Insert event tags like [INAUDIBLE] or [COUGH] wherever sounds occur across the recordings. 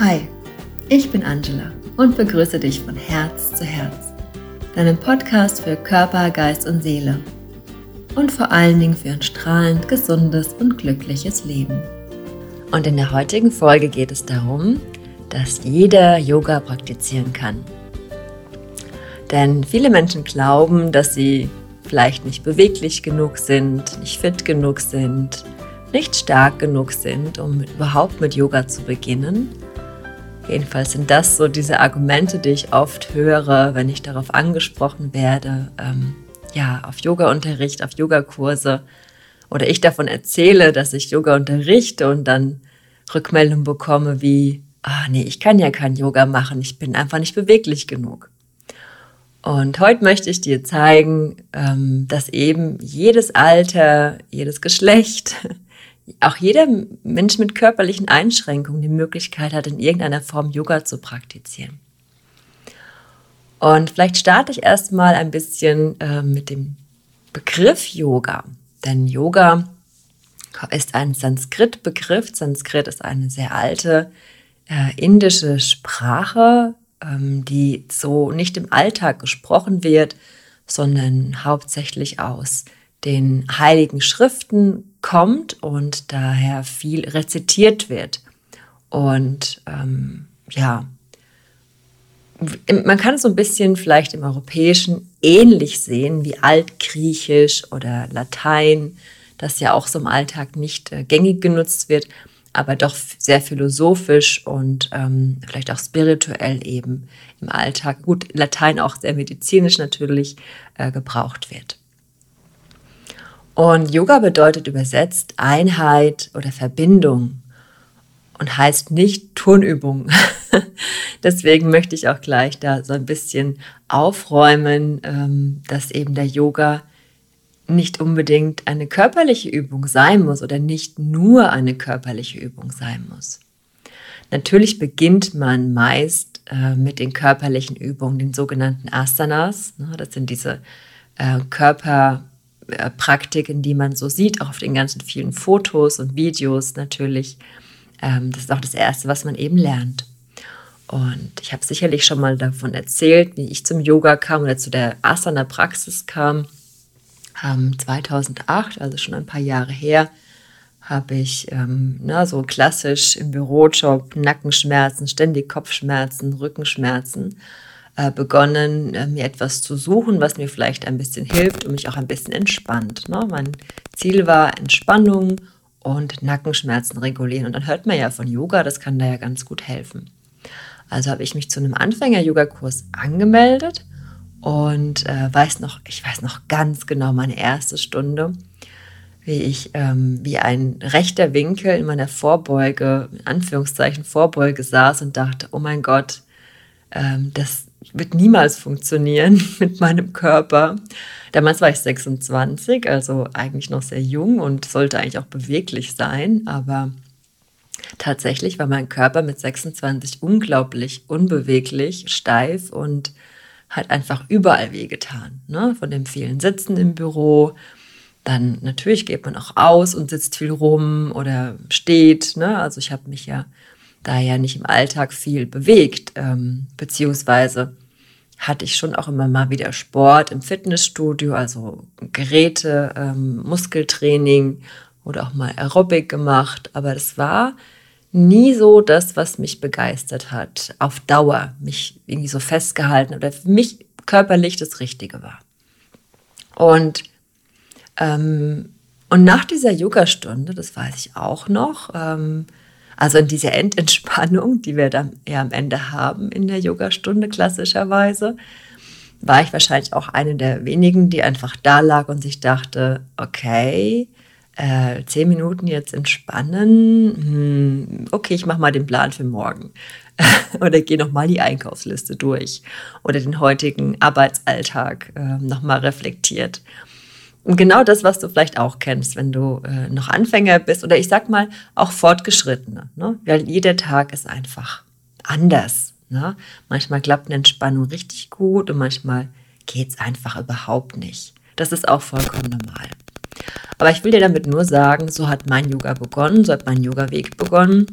Hi, ich bin Angela und begrüße dich von Herz zu Herz, deinem Podcast für Körper, Geist und Seele und vor allen Dingen für ein strahlend, gesundes und glückliches Leben. Und in der heutigen Folge geht es darum, dass jeder Yoga praktizieren kann. Denn viele Menschen glauben, dass sie vielleicht nicht beweglich genug sind, nicht fit genug sind, nicht stark genug sind, um überhaupt mit Yoga zu beginnen Jedenfalls sind das so diese Argumente, die ich oft höre, wenn ich darauf angesprochen werde, ähm, ja, auf Yoga-Unterricht, auf Yogakurse. Oder ich davon erzähle, dass ich Yoga unterrichte und dann Rückmeldungen bekomme wie, ah nee, ich kann ja kein Yoga machen, ich bin einfach nicht beweglich genug. Und heute möchte ich dir zeigen, ähm, dass eben jedes Alter, jedes Geschlecht, auch jeder Mensch mit körperlichen Einschränkungen die Möglichkeit hat, in irgendeiner Form Yoga zu praktizieren. Und vielleicht starte ich erstmal ein bisschen äh, mit dem Begriff Yoga. Denn Yoga ist ein Sanskrit-Begriff. Sanskrit ist eine sehr alte äh, indische Sprache, ähm, die so nicht im Alltag gesprochen wird, sondern hauptsächlich aus den heiligen Schriften kommt und daher viel rezitiert wird. Und ähm, ja, man kann es so ein bisschen vielleicht im Europäischen ähnlich sehen wie Altgriechisch oder Latein, das ja auch so im Alltag nicht äh, gängig genutzt wird, aber doch sehr philosophisch und ähm, vielleicht auch spirituell eben im Alltag, gut, Latein auch sehr medizinisch natürlich äh, gebraucht wird. Und Yoga bedeutet übersetzt Einheit oder Verbindung und heißt nicht Turnübung. [LAUGHS] Deswegen möchte ich auch gleich da so ein bisschen aufräumen, ähm, dass eben der Yoga nicht unbedingt eine körperliche Übung sein muss oder nicht nur eine körperliche Übung sein muss. Natürlich beginnt man meist äh, mit den körperlichen Übungen, den sogenannten Asanas. Ne? Das sind diese äh, Körper Praktiken, die man so sieht, auch auf den ganzen vielen Fotos und Videos natürlich. Ähm, das ist auch das Erste, was man eben lernt. Und ich habe sicherlich schon mal davon erzählt, wie ich zum Yoga kam oder zu der Asana-Praxis kam. Ähm, 2008, also schon ein paar Jahre her, habe ich ähm, na, so klassisch im Bürojob Nackenschmerzen, ständig Kopfschmerzen, Rückenschmerzen äh, begonnen, äh, mir etwas zu suchen, was mir vielleicht ein bisschen hilft und mich auch ein bisschen entspannt. Ne? Mein Ziel war Entspannung und Nackenschmerzen regulieren. Und dann hört man ja von Yoga, das kann da ja ganz gut helfen. Also habe ich mich zu einem Anfänger-Yoga-Kurs angemeldet und äh, weiß noch, ich weiß noch ganz genau meine erste Stunde, wie ich ähm, wie ein rechter Winkel in meiner Vorbeuge, in Anführungszeichen Vorbeuge saß und dachte, oh mein Gott, ähm, das, wird niemals funktionieren [LAUGHS] mit meinem Körper. Damals war ich 26, also eigentlich noch sehr jung und sollte eigentlich auch beweglich sein, aber tatsächlich war mein Körper mit 26 unglaublich unbeweglich, steif und hat einfach überall wehgetan. Ne? Von dem vielen Sitzen im Büro. Dann natürlich geht man auch aus und sitzt viel rum oder steht. Ne? Also ich habe mich ja da ja nicht im Alltag viel bewegt, ähm, beziehungsweise hatte ich schon auch immer mal wieder Sport im Fitnessstudio, also Geräte, ähm, Muskeltraining oder auch mal Aerobic gemacht, aber das war nie so das, was mich begeistert hat, auf Dauer, mich irgendwie so festgehalten oder für mich körperlich das Richtige war. Und, ähm, und nach dieser Yogastunde, das weiß ich auch noch, ähm, also in dieser Endentspannung, die wir dann ja am Ende haben in der Yogastunde klassischerweise, war ich wahrscheinlich auch eine der wenigen, die einfach da lag und sich dachte, okay, äh, zehn Minuten jetzt entspannen, hm, okay, ich mache mal den Plan für morgen. [LAUGHS] oder gehe nochmal die Einkaufsliste durch oder den heutigen Arbeitsalltag äh, nochmal reflektiert. Und genau das, was du vielleicht auch kennst, wenn du äh, noch Anfänger bist oder ich sag mal auch Fortgeschrittene. Ne? Weil jeder Tag ist einfach anders. Ne? Manchmal klappt eine Entspannung richtig gut und manchmal geht es einfach überhaupt nicht. Das ist auch vollkommen normal. Aber ich will dir damit nur sagen, so hat mein Yoga begonnen, so hat mein Yoga-Weg begonnen.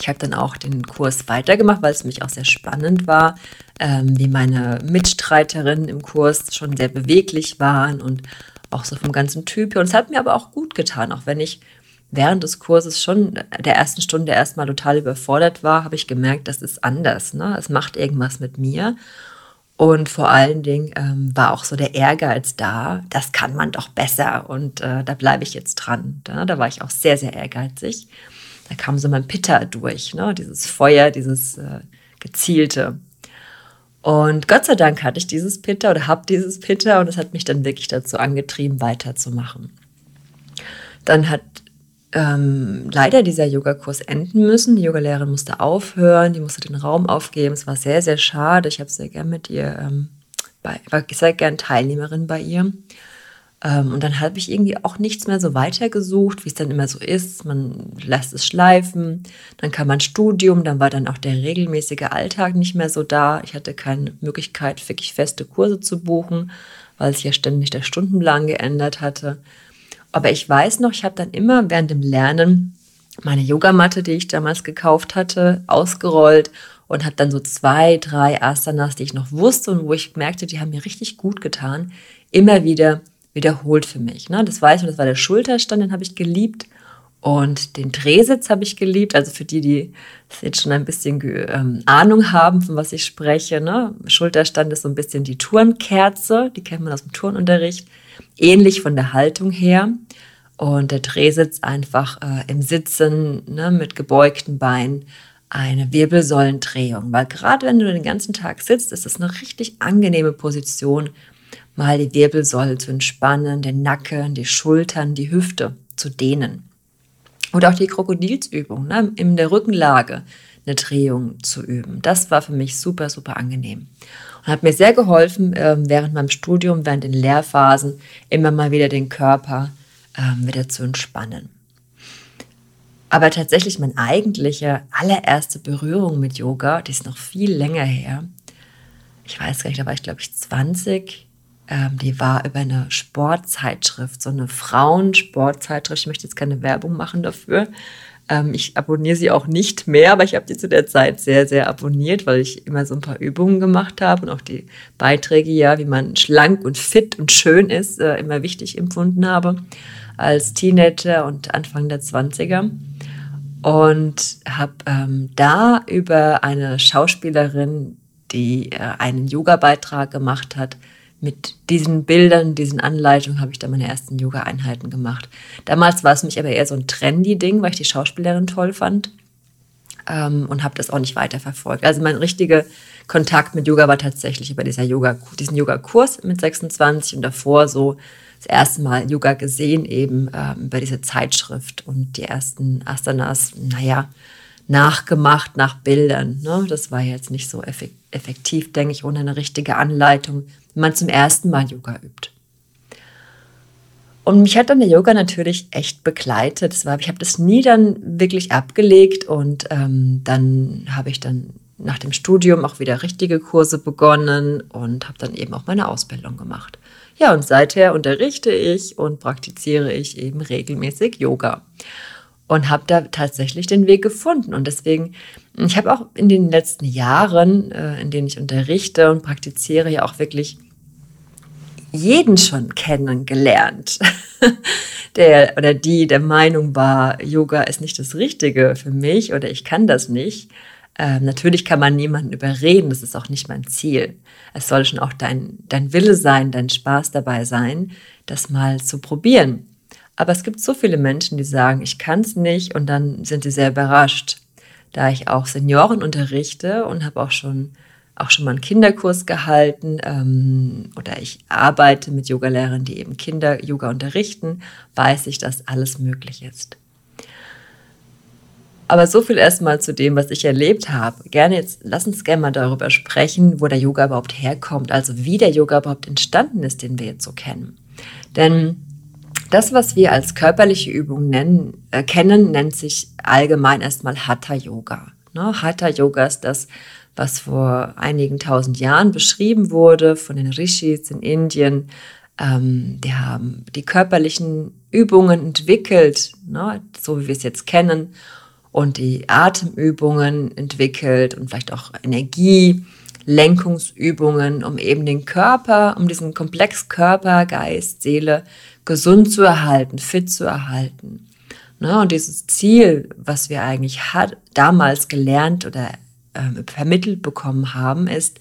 Ich habe dann auch den Kurs weitergemacht, weil es mich auch sehr spannend war, ähm, wie meine Mitstreiterinnen im Kurs schon sehr beweglich waren und auch so vom ganzen Typ. Und es hat mir aber auch gut getan, auch wenn ich während des Kurses schon der ersten Stunde erstmal total überfordert war, habe ich gemerkt, das ist anders. Ne? Es macht irgendwas mit mir. Und vor allen Dingen ähm, war auch so der Ehrgeiz da, das kann man doch besser und äh, da bleibe ich jetzt dran. Da, da war ich auch sehr, sehr ehrgeizig. Da kam so mein Pitter durch, ne? dieses Feuer, dieses äh, gezielte. Und Gott sei Dank hatte ich dieses Pitter oder habe dieses Pitter und es hat mich dann wirklich dazu angetrieben, weiterzumachen. Dann hat ähm, leider dieser Yogakurs enden müssen. Die Yogalehrerin musste aufhören, die musste den Raum aufgeben. Es war sehr, sehr schade. Ich habe sehr gern mit ihr, ähm, bei, war sehr gern Teilnehmerin bei ihr. Ähm, und dann habe ich irgendwie auch nichts mehr so weitergesucht, wie es dann immer so ist. Man lässt es schleifen, dann kam mein Studium, dann war dann auch der regelmäßige Alltag nicht mehr so da. Ich hatte keine Möglichkeit, wirklich feste Kurse zu buchen, weil sich ja ständig der Stundenplan geändert hatte. Aber ich weiß noch, ich habe dann immer während dem Lernen meine Yogamatte, die ich damals gekauft hatte, ausgerollt und habe dann so zwei, drei Asanas, die ich noch wusste und wo ich merkte, die haben mir richtig gut getan, immer wieder wiederholt für mich. Ne? Das weiß ich, das war der Schulterstand, den habe ich geliebt. Und den Drehsitz habe ich geliebt. Also für die, die jetzt schon ein bisschen ähm, Ahnung haben, von was ich spreche. Ne? Schulterstand ist so ein bisschen die Turnkerze, die kennt man aus dem Turnunterricht ähnlich von der Haltung her. Und der Drehsitz einfach äh, im Sitzen ne, mit gebeugten Beinen eine Wirbelsäulendrehung. Weil gerade wenn du den ganzen Tag sitzt, ist es eine richtig angenehme Position, mal die Wirbelsäule zu entspannen, den Nacken, die Schultern, die Hüfte zu dehnen. Oder auch die Krokodilsübung ne, in der Rückenlage eine Drehung zu üben. Das war für mich super, super angenehm und hat mir sehr geholfen, ähm, während meinem Studium, während den Lehrphasen, immer mal wieder den Körper ähm, wieder zu entspannen. Aber tatsächlich meine eigentliche allererste Berührung mit Yoga, die ist noch viel länger her. Ich weiß gar nicht, da war ich glaube ich 20. Ähm, die war über eine Sportzeitschrift, so eine Frauensportzeitschrift. Ich möchte jetzt keine Werbung machen dafür. Ähm, ich abonniere sie auch nicht mehr, aber ich habe die zu der Zeit sehr, sehr abonniert, weil ich immer so ein paar Übungen gemacht habe und auch die Beiträge, ja, wie man schlank und fit und schön ist, äh, immer wichtig empfunden habe als Teenager und Anfang der 20er. Und habe ähm, da über eine Schauspielerin, die äh, einen Yoga-Beitrag gemacht hat, mit diesen Bildern, diesen Anleitungen habe ich dann meine ersten Yoga-Einheiten gemacht. Damals war es mich aber eher so ein trendy-Ding, weil ich die Schauspielerin toll fand ähm, und habe das auch nicht weiterverfolgt. Also mein richtiger Kontakt mit Yoga war tatsächlich über dieser Yoga, diesen Yoga-Kurs mit 26 und davor so das erste Mal Yoga gesehen, eben ähm, über diese Zeitschrift und die ersten Asanas, naja, nachgemacht nach Bildern. Ne? Das war jetzt nicht so effektiv, denke ich, ohne eine richtige Anleitung man zum ersten Mal Yoga übt. Und mich hat dann der Yoga natürlich echt begleitet. Ich habe das nie dann wirklich abgelegt und ähm, dann habe ich dann nach dem Studium auch wieder richtige Kurse begonnen und habe dann eben auch meine Ausbildung gemacht. Ja, und seither unterrichte ich und praktiziere ich eben regelmäßig Yoga und habe da tatsächlich den Weg gefunden. Und deswegen, ich habe auch in den letzten Jahren, äh, in denen ich unterrichte und praktiziere, ja auch wirklich jeden schon kennengelernt, [LAUGHS] der oder die der Meinung war, Yoga ist nicht das Richtige für mich oder ich kann das nicht. Ähm, natürlich kann man niemanden überreden, das ist auch nicht mein Ziel. Es soll schon auch dein, dein Wille sein, dein Spaß dabei sein, das mal zu probieren. Aber es gibt so viele Menschen, die sagen, ich kann es nicht und dann sind sie sehr überrascht. Da ich auch Senioren unterrichte und habe auch schon auch schon mal einen Kinderkurs gehalten ähm, oder ich arbeite mit Yogalehrern, die eben Kinder Yoga unterrichten, weiß ich, dass alles möglich ist. Aber so viel erstmal zu dem, was ich erlebt habe. Gerne jetzt, lass uns gerne mal darüber sprechen, wo der Yoga überhaupt herkommt, also wie der Yoga überhaupt entstanden ist, den wir jetzt so kennen. Denn das, was wir als körperliche Übung nennen, äh, kennen, nennt sich allgemein erstmal Hatha Yoga. Ne? Hatha Yoga ist das, was vor einigen tausend Jahren beschrieben wurde von den Rishis in Indien. Ähm, die haben die körperlichen Übungen entwickelt, ne, so wie wir es jetzt kennen, und die Atemübungen entwickelt und vielleicht auch Energielenkungsübungen, um eben den Körper, um diesen Komplex Körper, Geist, Seele gesund zu erhalten, fit zu erhalten. Ne? Und dieses Ziel, was wir eigentlich hat, damals gelernt oder äh, vermittelt bekommen haben, ist,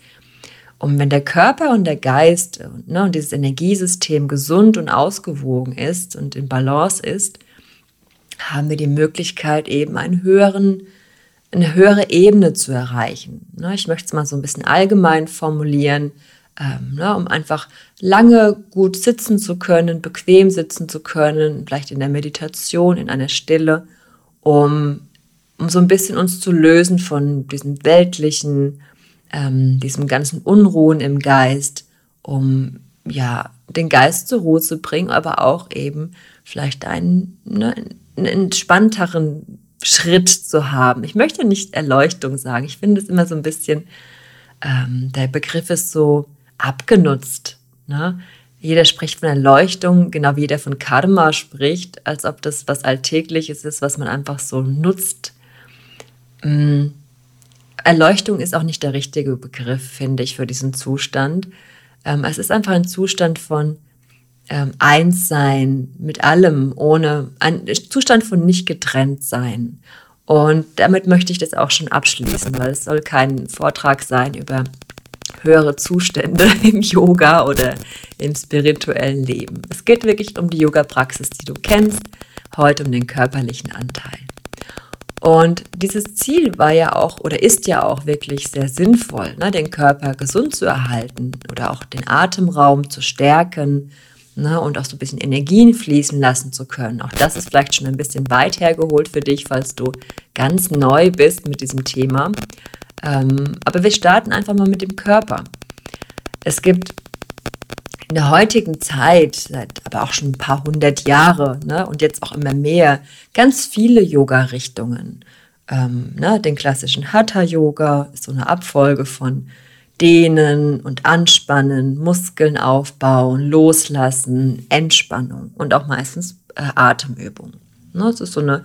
um wenn der Körper und der Geist ne, und dieses Energiesystem gesund und ausgewogen ist und in Balance ist, haben wir die Möglichkeit, eben einen höheren, eine höhere Ebene zu erreichen. Ne, ich möchte es mal so ein bisschen allgemein formulieren, ähm, ne, um einfach lange gut sitzen zu können, bequem sitzen zu können, vielleicht in der Meditation, in einer Stille, um, um so ein bisschen uns zu lösen von diesem weltlichen, ähm, diesem ganzen Unruhen im Geist, um ja den Geist zur Ruhe zu bringen, aber auch eben vielleicht einen, ne, einen entspannteren Schritt zu haben. Ich möchte nicht Erleuchtung sagen. Ich finde es immer so ein bisschen, ähm, der Begriff ist so abgenutzt. Ne? Jeder spricht von Erleuchtung, genau wie jeder von Karma spricht, als ob das was Alltägliches ist, was man einfach so nutzt. Mm. Erleuchtung ist auch nicht der richtige Begriff, finde ich, für diesen Zustand. Ähm, es ist einfach ein Zustand von ähm, Einssein mit allem, ohne ein Zustand von nicht getrennt sein. Und damit möchte ich das auch schon abschließen, weil es soll kein Vortrag sein über höhere Zustände [LAUGHS] im Yoga oder im spirituellen Leben. Es geht wirklich um die Yoga-Praxis, die du kennst, heute um den körperlichen Anteil. Und dieses Ziel war ja auch oder ist ja auch wirklich sehr sinnvoll, ne, den Körper gesund zu erhalten oder auch den Atemraum zu stärken ne, und auch so ein bisschen Energien fließen lassen zu können. Auch das ist vielleicht schon ein bisschen weit hergeholt für dich, falls du ganz neu bist mit diesem Thema. Ähm, aber wir starten einfach mal mit dem Körper. Es gibt in der heutigen Zeit, seit aber auch schon ein paar hundert Jahre ne, und jetzt auch immer mehr, ganz viele Yoga-Richtungen. Ähm, ne, den klassischen Hatha-Yoga ist so eine Abfolge von Dehnen und Anspannen, Muskeln aufbauen, Loslassen, Entspannung und auch meistens äh, Atemübungen. Ne, es ist so eine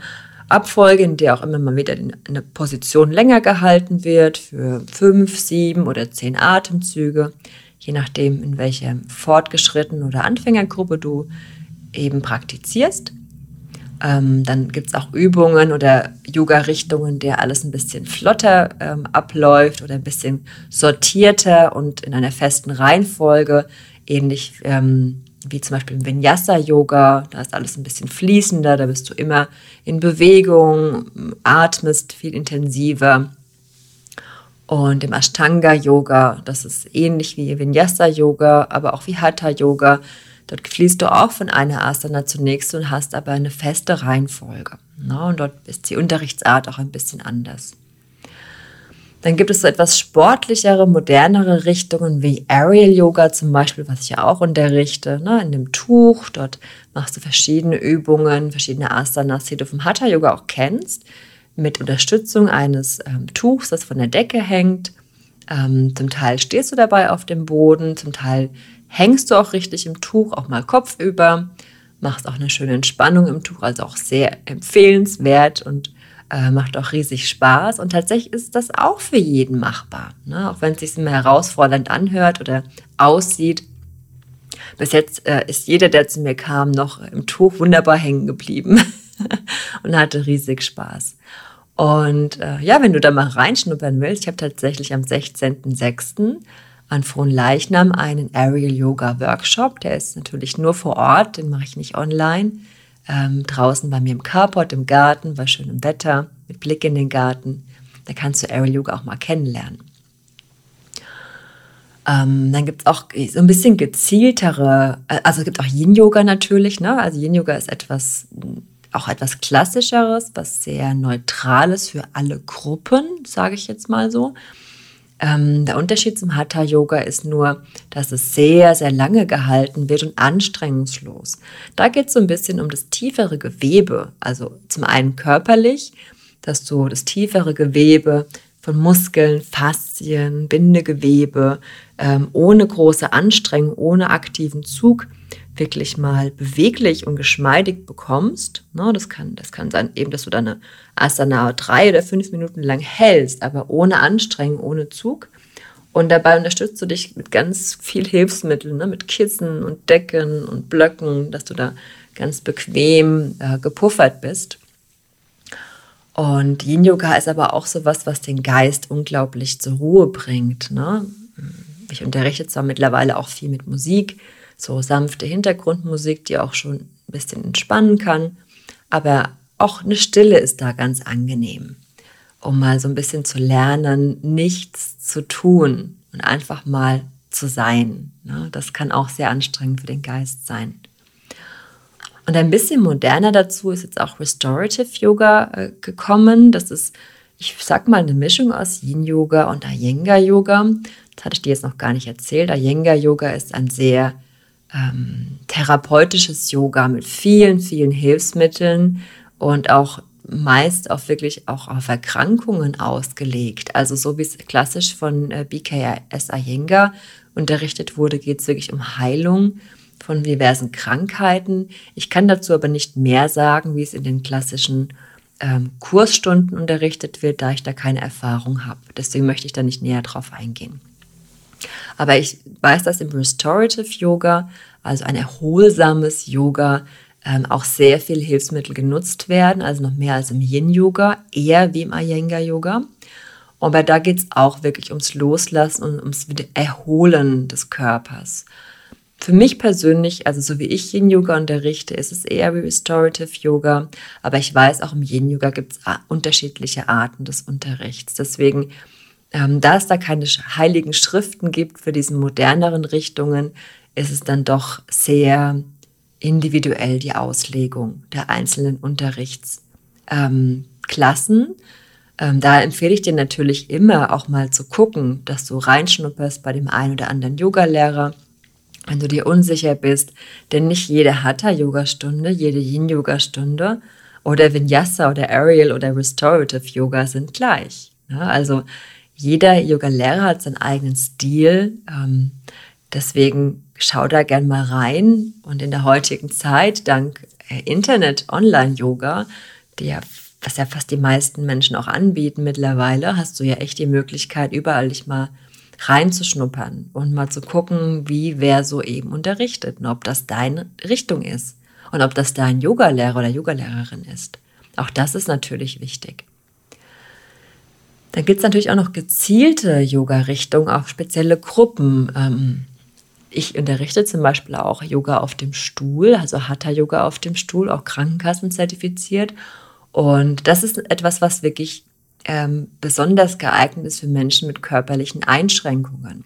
Abfolge, in der auch immer mal wieder eine Position länger gehalten wird für fünf, sieben oder zehn Atemzüge je nachdem, in welcher fortgeschrittenen oder Anfängergruppe du eben praktizierst. Ähm, dann gibt es auch Übungen oder Yoga-Richtungen, der alles ein bisschen flotter ähm, abläuft oder ein bisschen sortierter und in einer festen Reihenfolge, ähnlich ähm, wie zum Beispiel im Vinyasa-Yoga. Da ist alles ein bisschen fließender, da bist du immer in Bewegung, atmest viel intensiver. Und im Ashtanga-Yoga, das ist ähnlich wie Vinyasa-Yoga, aber auch wie Hatha-Yoga. Dort fließt du auch von einer Asana zunächst und hast aber eine feste Reihenfolge. Und dort ist die Unterrichtsart auch ein bisschen anders. Dann gibt es so etwas sportlichere, modernere Richtungen wie Aerial Yoga zum Beispiel, was ich ja auch unterrichte, ne, in dem Tuch. Dort machst du verschiedene Übungen, verschiedene Asanas, die du vom Hatha Yoga auch kennst mit Unterstützung eines ähm, Tuchs, das von der Decke hängt. Ähm, zum Teil stehst du dabei auf dem Boden, zum Teil hängst du auch richtig im Tuch, auch mal kopfüber, machst auch eine schöne Entspannung im Tuch, also auch sehr empfehlenswert und äh, macht auch riesig Spaß. Und tatsächlich ist das auch für jeden machbar, ne? auch wenn es sich immer herausfordernd anhört oder aussieht. Bis jetzt äh, ist jeder, der zu mir kam, noch im Tuch wunderbar hängen geblieben. [LAUGHS] [LAUGHS] und hatte riesig Spaß. Und äh, ja, wenn du da mal reinschnuppern willst, ich habe tatsächlich am 16.06. an Frohnleichnam einen Aerial Yoga Workshop. Der ist natürlich nur vor Ort, den mache ich nicht online. Ähm, draußen bei mir im Carport, im Garten, bei schönem Wetter, mit Blick in den Garten. Da kannst du Aerial Yoga auch mal kennenlernen. Ähm, dann gibt es auch so ein bisschen gezieltere, äh, also es gibt auch Yin-Yoga natürlich. Ne? Also Yin-Yoga ist etwas auch etwas Klassischeres, was sehr Neutrales für alle Gruppen, sage ich jetzt mal so. Ähm, der Unterschied zum Hatha-Yoga ist nur, dass es sehr, sehr lange gehalten wird und anstrengungslos. Da geht es so ein bisschen um das tiefere Gewebe. Also zum einen körperlich, dass du das tiefere Gewebe von Muskeln, Faszien, Bindegewebe ähm, ohne große Anstrengung, ohne aktiven Zug wirklich mal beweglich und geschmeidig bekommst. Ne, das, kann, das kann sein, eben, dass du deine Asana drei oder fünf Minuten lang hältst, aber ohne Anstrengung, ohne Zug. Und dabei unterstützt du dich mit ganz viel Hilfsmitteln, ne, mit Kissen und Decken und Blöcken, dass du da ganz bequem äh, gepuffert bist. Und Yin Yoga ist aber auch so was, was den Geist unglaublich zur Ruhe bringt. Ne? Ich unterrichte zwar mittlerweile auch viel mit Musik, so sanfte Hintergrundmusik, die auch schon ein bisschen entspannen kann, aber auch eine Stille ist da ganz angenehm, um mal so ein bisschen zu lernen, nichts zu tun und einfach mal zu sein. Ne? Das kann auch sehr anstrengend für den Geist sein. Und ein bisschen moderner dazu ist jetzt auch Restorative Yoga äh, gekommen. Das ist, ich sag mal, eine Mischung aus Yin Yoga und Iyengar Yoga. Das hatte ich dir jetzt noch gar nicht erzählt. Iyengar Yoga ist ein sehr ähm, therapeutisches Yoga mit vielen, vielen Hilfsmitteln und auch meist auch wirklich auch auf Erkrankungen ausgelegt. Also so wie es klassisch von äh, BKS Iyengar unterrichtet wurde, geht es wirklich um Heilung von diversen Krankheiten. Ich kann dazu aber nicht mehr sagen, wie es in den klassischen ähm, Kursstunden unterrichtet wird, da ich da keine Erfahrung habe. Deswegen möchte ich da nicht näher drauf eingehen. Aber ich weiß, dass im Restorative Yoga, also ein erholsames Yoga, ähm, auch sehr viele Hilfsmittel genutzt werden, also noch mehr als im Yin-Yoga, eher wie im Iyengar-Yoga. Aber da geht es auch wirklich ums Loslassen und ums Erholen des Körpers. Für mich persönlich, also so wie ich Yin-Yoga unterrichte, ist es eher wie Restorative Yoga. Aber ich weiß, auch im Yin-Yoga gibt es unterschiedliche Arten des Unterrichts. Deswegen, ähm, da es da keine heiligen Schriften gibt für diese moderneren Richtungen, ist es dann doch sehr individuell die Auslegung der einzelnen Unterrichtsklassen. Ähm, ähm, da empfehle ich dir natürlich immer auch mal zu gucken, dass du reinschnupperst bei dem einen oder anderen Yogalehrer wenn du dir unsicher bist, denn nicht jede Hatha-Yoga-Stunde, jede Yin-Yoga-Stunde oder Vinyasa oder Aerial oder Restorative Yoga sind gleich. Ja, also jeder Yoga-Lehrer hat seinen eigenen Stil. Ähm, deswegen schau da gern mal rein. Und in der heutigen Zeit, dank äh, Internet, Online-Yoga, ja, was ja fast die meisten Menschen auch anbieten mittlerweile, hast du ja echt die Möglichkeit, überall dich mal reinzuschnuppern und mal zu gucken, wie wer so eben unterrichtet und ob das deine Richtung ist und ob das dein Yogalehrer oder Yogalehrerin ist. Auch das ist natürlich wichtig. Dann gibt es natürlich auch noch gezielte Yoga-Richtungen, auch spezielle Gruppen. Ähm, ich unterrichte zum Beispiel auch Yoga auf dem Stuhl, also Hatha-Yoga auf dem Stuhl, auch Krankenkassen zertifiziert. Und das ist etwas, was wirklich ähm, besonders geeignet ist für Menschen mit körperlichen Einschränkungen.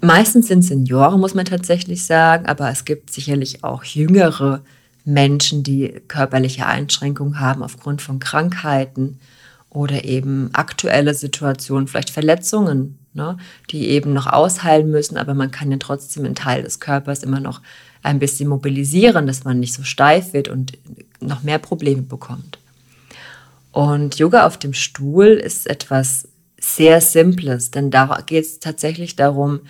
Meistens sind Senioren, muss man tatsächlich sagen, aber es gibt sicherlich auch jüngere Menschen, die körperliche Einschränkungen haben aufgrund von Krankheiten oder eben aktuelle Situationen, vielleicht Verletzungen, ne, die eben noch ausheilen müssen, aber man kann ja trotzdem einen Teil des Körpers immer noch ein bisschen mobilisieren, dass man nicht so steif wird und noch mehr Probleme bekommt. Und Yoga auf dem Stuhl ist etwas sehr Simples, denn da geht es tatsächlich darum,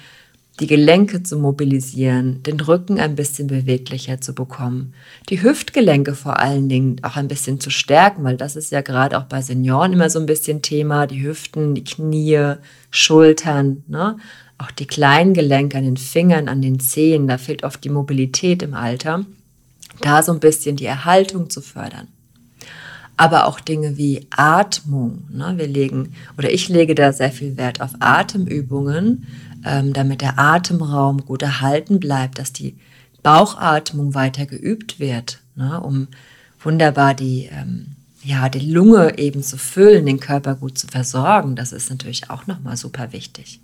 die Gelenke zu mobilisieren, den Rücken ein bisschen beweglicher zu bekommen, die Hüftgelenke vor allen Dingen auch ein bisschen zu stärken, weil das ist ja gerade auch bei Senioren immer so ein bisschen Thema, die Hüften, die Knie, Schultern, ne? auch die kleinen Gelenke an den Fingern, an den Zehen, da fehlt oft die Mobilität im Alter, da so ein bisschen die Erhaltung zu fördern aber auch Dinge wie Atmung. Ne? Wir legen oder ich lege da sehr viel Wert auf Atemübungen, ähm, damit der Atemraum gut erhalten bleibt, dass die Bauchatmung weiter geübt wird, ne? um wunderbar die, ähm, ja, die Lunge eben zu füllen, den Körper gut zu versorgen. Das ist natürlich auch nochmal super wichtig.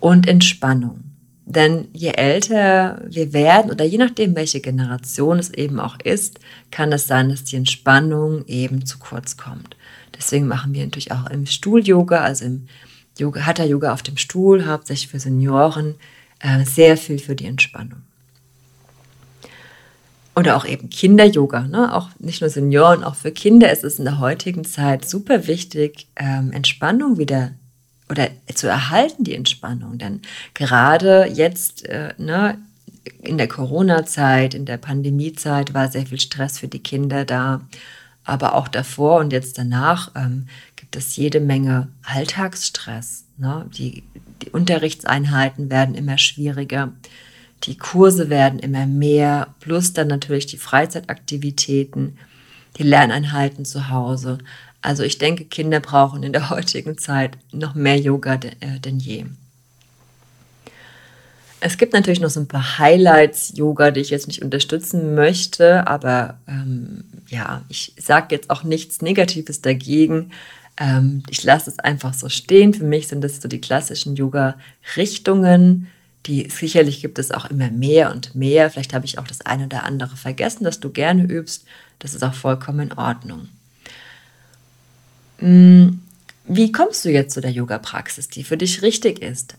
Und Entspannung. Denn je älter wir werden oder je nachdem, welche Generation es eben auch ist, kann es sein, dass die Entspannung eben zu kurz kommt. Deswegen machen wir natürlich auch im Stuhl-Yoga, also im Yoga, Hatha-Yoga auf dem Stuhl, hauptsächlich für Senioren, äh, sehr viel für die Entspannung. Oder auch eben Kinder-Yoga, ne? auch nicht nur Senioren, auch für Kinder ist es in der heutigen Zeit super wichtig, ähm, Entspannung wieder oder zu erhalten, die Entspannung. Denn gerade jetzt, äh, ne, in der Corona-Zeit, in der Pandemie-Zeit war sehr viel Stress für die Kinder da. Aber auch davor und jetzt danach ähm, es jede Menge Alltagsstress. Ne? Die, die Unterrichtseinheiten werden immer schwieriger. Die Kurse werden immer mehr, plus dann natürlich die Freizeitaktivitäten, die Lerneinheiten zu Hause. Also ich denke, Kinder brauchen in der [LAUGHS] heutigen Zeit noch mehr Yoga äh, denn je. Es gibt natürlich noch so ein paar Highlights-Yoga, die ich jetzt nicht unterstützen möchte, aber ähm, ja, ich sage jetzt auch nichts Negatives dagegen. Ähm, ich lasse es einfach so stehen. Für mich sind das so die klassischen Yoga-Richtungen. Die sicherlich gibt es auch immer mehr und mehr. Vielleicht habe ich auch das eine oder andere vergessen, dass du gerne übst. Das ist auch vollkommen in Ordnung. Hm, wie kommst du jetzt zu der Yoga-Praxis, die für dich richtig ist?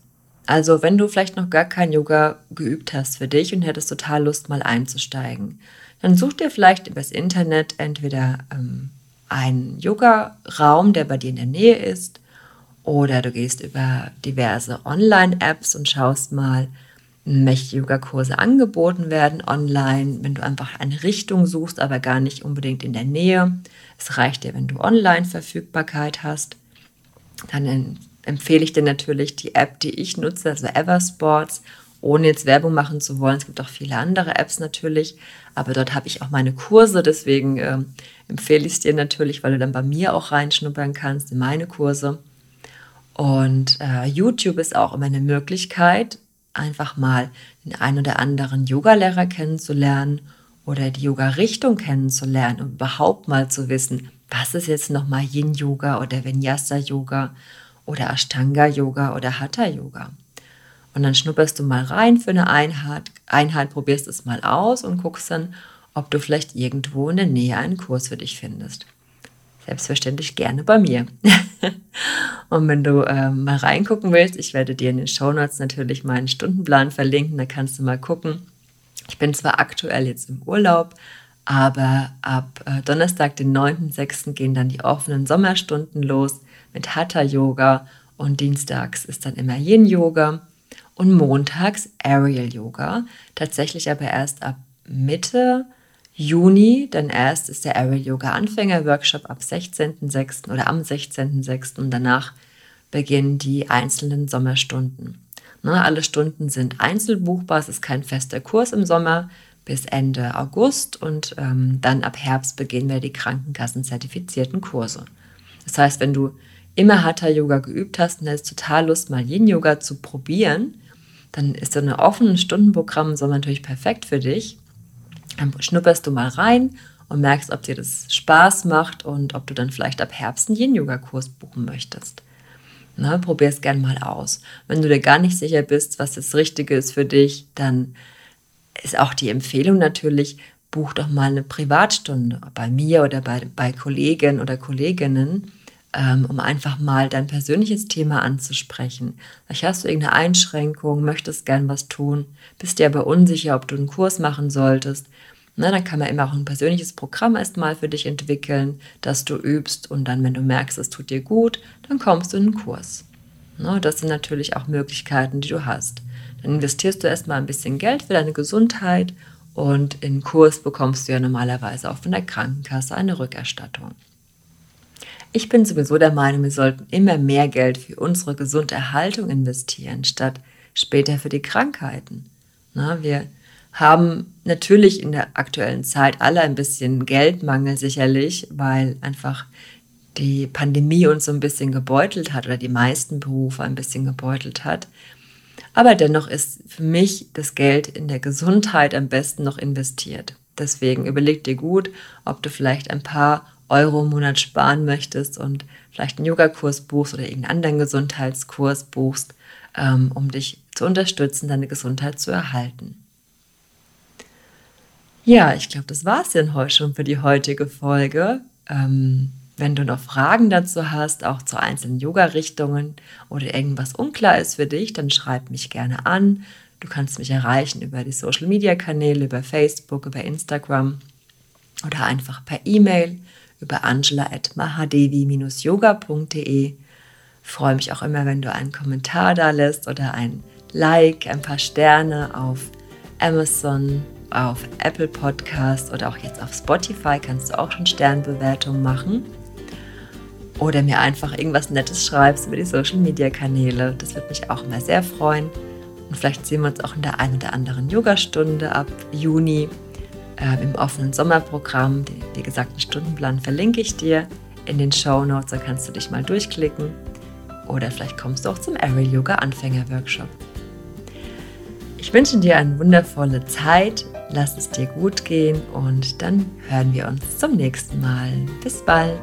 Also, wenn du vielleicht noch gar kein Yoga geübt hast für dich und hättest total Lust, mal einzusteigen, dann such dir vielleicht übers Internet entweder ähm, einen Yoga-Raum, der bei dir in der Nähe ist, oder du gehst über diverse Online-Apps und schaust mal, welche Yogakurse angeboten werden online, wenn du einfach eine Richtung suchst, aber gar nicht unbedingt in der Nähe. Es reicht dir, wenn du Online-Verfügbarkeit hast. Dann empfehle ich dir natürlich die App, die ich nutze, also Eversports, ohne jetzt Werbung machen zu wollen. Es gibt auch viele andere Apps natürlich, aber dort habe ich auch meine Kurse, deswegen äh, empfehle ich es dir natürlich, weil du dann bei mir auch reinschnuppern kannst in meine Kurse. Und äh, YouTube ist auch immer eine Möglichkeit, einfach mal den einen oder anderen Yogalehrer kennenzulernen oder die Yoga-Richtung kennenzulernen und überhaupt mal zu wissen, was ist jetzt nochmal Yin-Yoga oder Vinyasa-Yoga oder Ashtanga-Yoga oder Hatha-Yoga. Und dann schnupperst du mal rein für eine Einheit, Einheit, probierst es mal aus und guckst dann, ob du vielleicht irgendwo in der Nähe einen Kurs für dich findest. Selbstverständlich gerne bei mir. [LAUGHS] und wenn du äh, mal reingucken willst, ich werde dir in den Shownotes natürlich meinen Stundenplan verlinken, da kannst du mal gucken. Ich bin zwar aktuell jetzt im Urlaub, aber ab äh, Donnerstag, den 9.6. gehen dann die offenen Sommerstunden los mit Hatha Yoga und dienstags ist dann immer Yin Yoga und montags Aerial Yoga. Tatsächlich aber erst ab Mitte Juni, denn erst ist der Aerial Yoga Anfänger Workshop ab 16.06. oder am 16.06. und danach beginnen die einzelnen Sommerstunden. Na, alle Stunden sind einzelbuchbar, es ist kein fester Kurs im Sommer bis Ende August und ähm, dann ab Herbst beginnen wir die Krankenkassen-zertifizierten Kurse. Das heißt, wenn du immer Hatha-Yoga geübt hast und hast total Lust, mal Yin-Yoga zu probieren, dann ist so ein offenes Stundenprogramm so natürlich perfekt für dich. Dann schnupperst du mal rein und merkst, ob dir das Spaß macht und ob du dann vielleicht ab Herbst einen Yin-Yoga-Kurs buchen möchtest. Ne, Probier es gern mal aus. Wenn du dir gar nicht sicher bist, was das Richtige ist für dich, dann ist auch die Empfehlung natürlich, buch doch mal eine Privatstunde bei mir oder bei, bei Kollegen oder Kolleginnen um einfach mal dein persönliches Thema anzusprechen. Vielleicht hast du irgendeine Einschränkung, möchtest gern was tun, bist dir aber unsicher, ob du einen Kurs machen solltest. Na, dann kann man immer auch ein persönliches Programm erstmal für dich entwickeln, das du übst und dann, wenn du merkst, es tut dir gut, dann kommst du in einen Kurs. Na, das sind natürlich auch Möglichkeiten, die du hast. Dann investierst du erstmal ein bisschen Geld für deine Gesundheit und in Kurs bekommst du ja normalerweise auch von der Krankenkasse eine Rückerstattung. Ich bin sowieso der Meinung, wir sollten immer mehr Geld für unsere Gesunderhaltung investieren, statt später für die Krankheiten. Na, wir haben natürlich in der aktuellen Zeit alle ein bisschen Geldmangel sicherlich, weil einfach die Pandemie uns so ein bisschen gebeutelt hat oder die meisten Berufe ein bisschen gebeutelt hat. Aber dennoch ist für mich das Geld in der Gesundheit am besten noch investiert. Deswegen überleg dir gut, ob du vielleicht ein paar Euro im Monat sparen möchtest und vielleicht einen Yogakurs buchst oder irgendeinen anderen Gesundheitskurs buchst, ähm, um dich zu unterstützen, deine Gesundheit zu erhalten. Ja, ich glaube, das war es dann heute schon für die heutige Folge. Ähm, wenn du noch Fragen dazu hast, auch zu einzelnen Yoga-Richtungen oder irgendwas unklar ist für dich, dann schreib mich gerne an. Du kannst mich erreichen über die Social-Media-Kanäle, über Facebook, über Instagram oder einfach per E-Mail über angela.mahadevi-yoga.de. Freue mich auch immer, wenn du einen Kommentar da lässt oder ein Like, ein paar Sterne auf Amazon, auf Apple Podcast oder auch jetzt auf Spotify kannst du auch schon Sternbewertungen machen. Oder mir einfach irgendwas Nettes schreibst über die Social Media Kanäle. Das würde mich auch immer sehr freuen. Und vielleicht sehen wir uns auch in der einen oder anderen Yogastunde ab Juni äh, im offenen Sommerprogramm. Wie gesagt, den Stundenplan verlinke ich dir in den Show Notes. Da kannst du dich mal durchklicken. Oder vielleicht kommst du auch zum Aerial Yoga Anfänger Workshop. Ich wünsche dir eine wundervolle Zeit. Lass es dir gut gehen und dann hören wir uns zum nächsten Mal. Bis bald.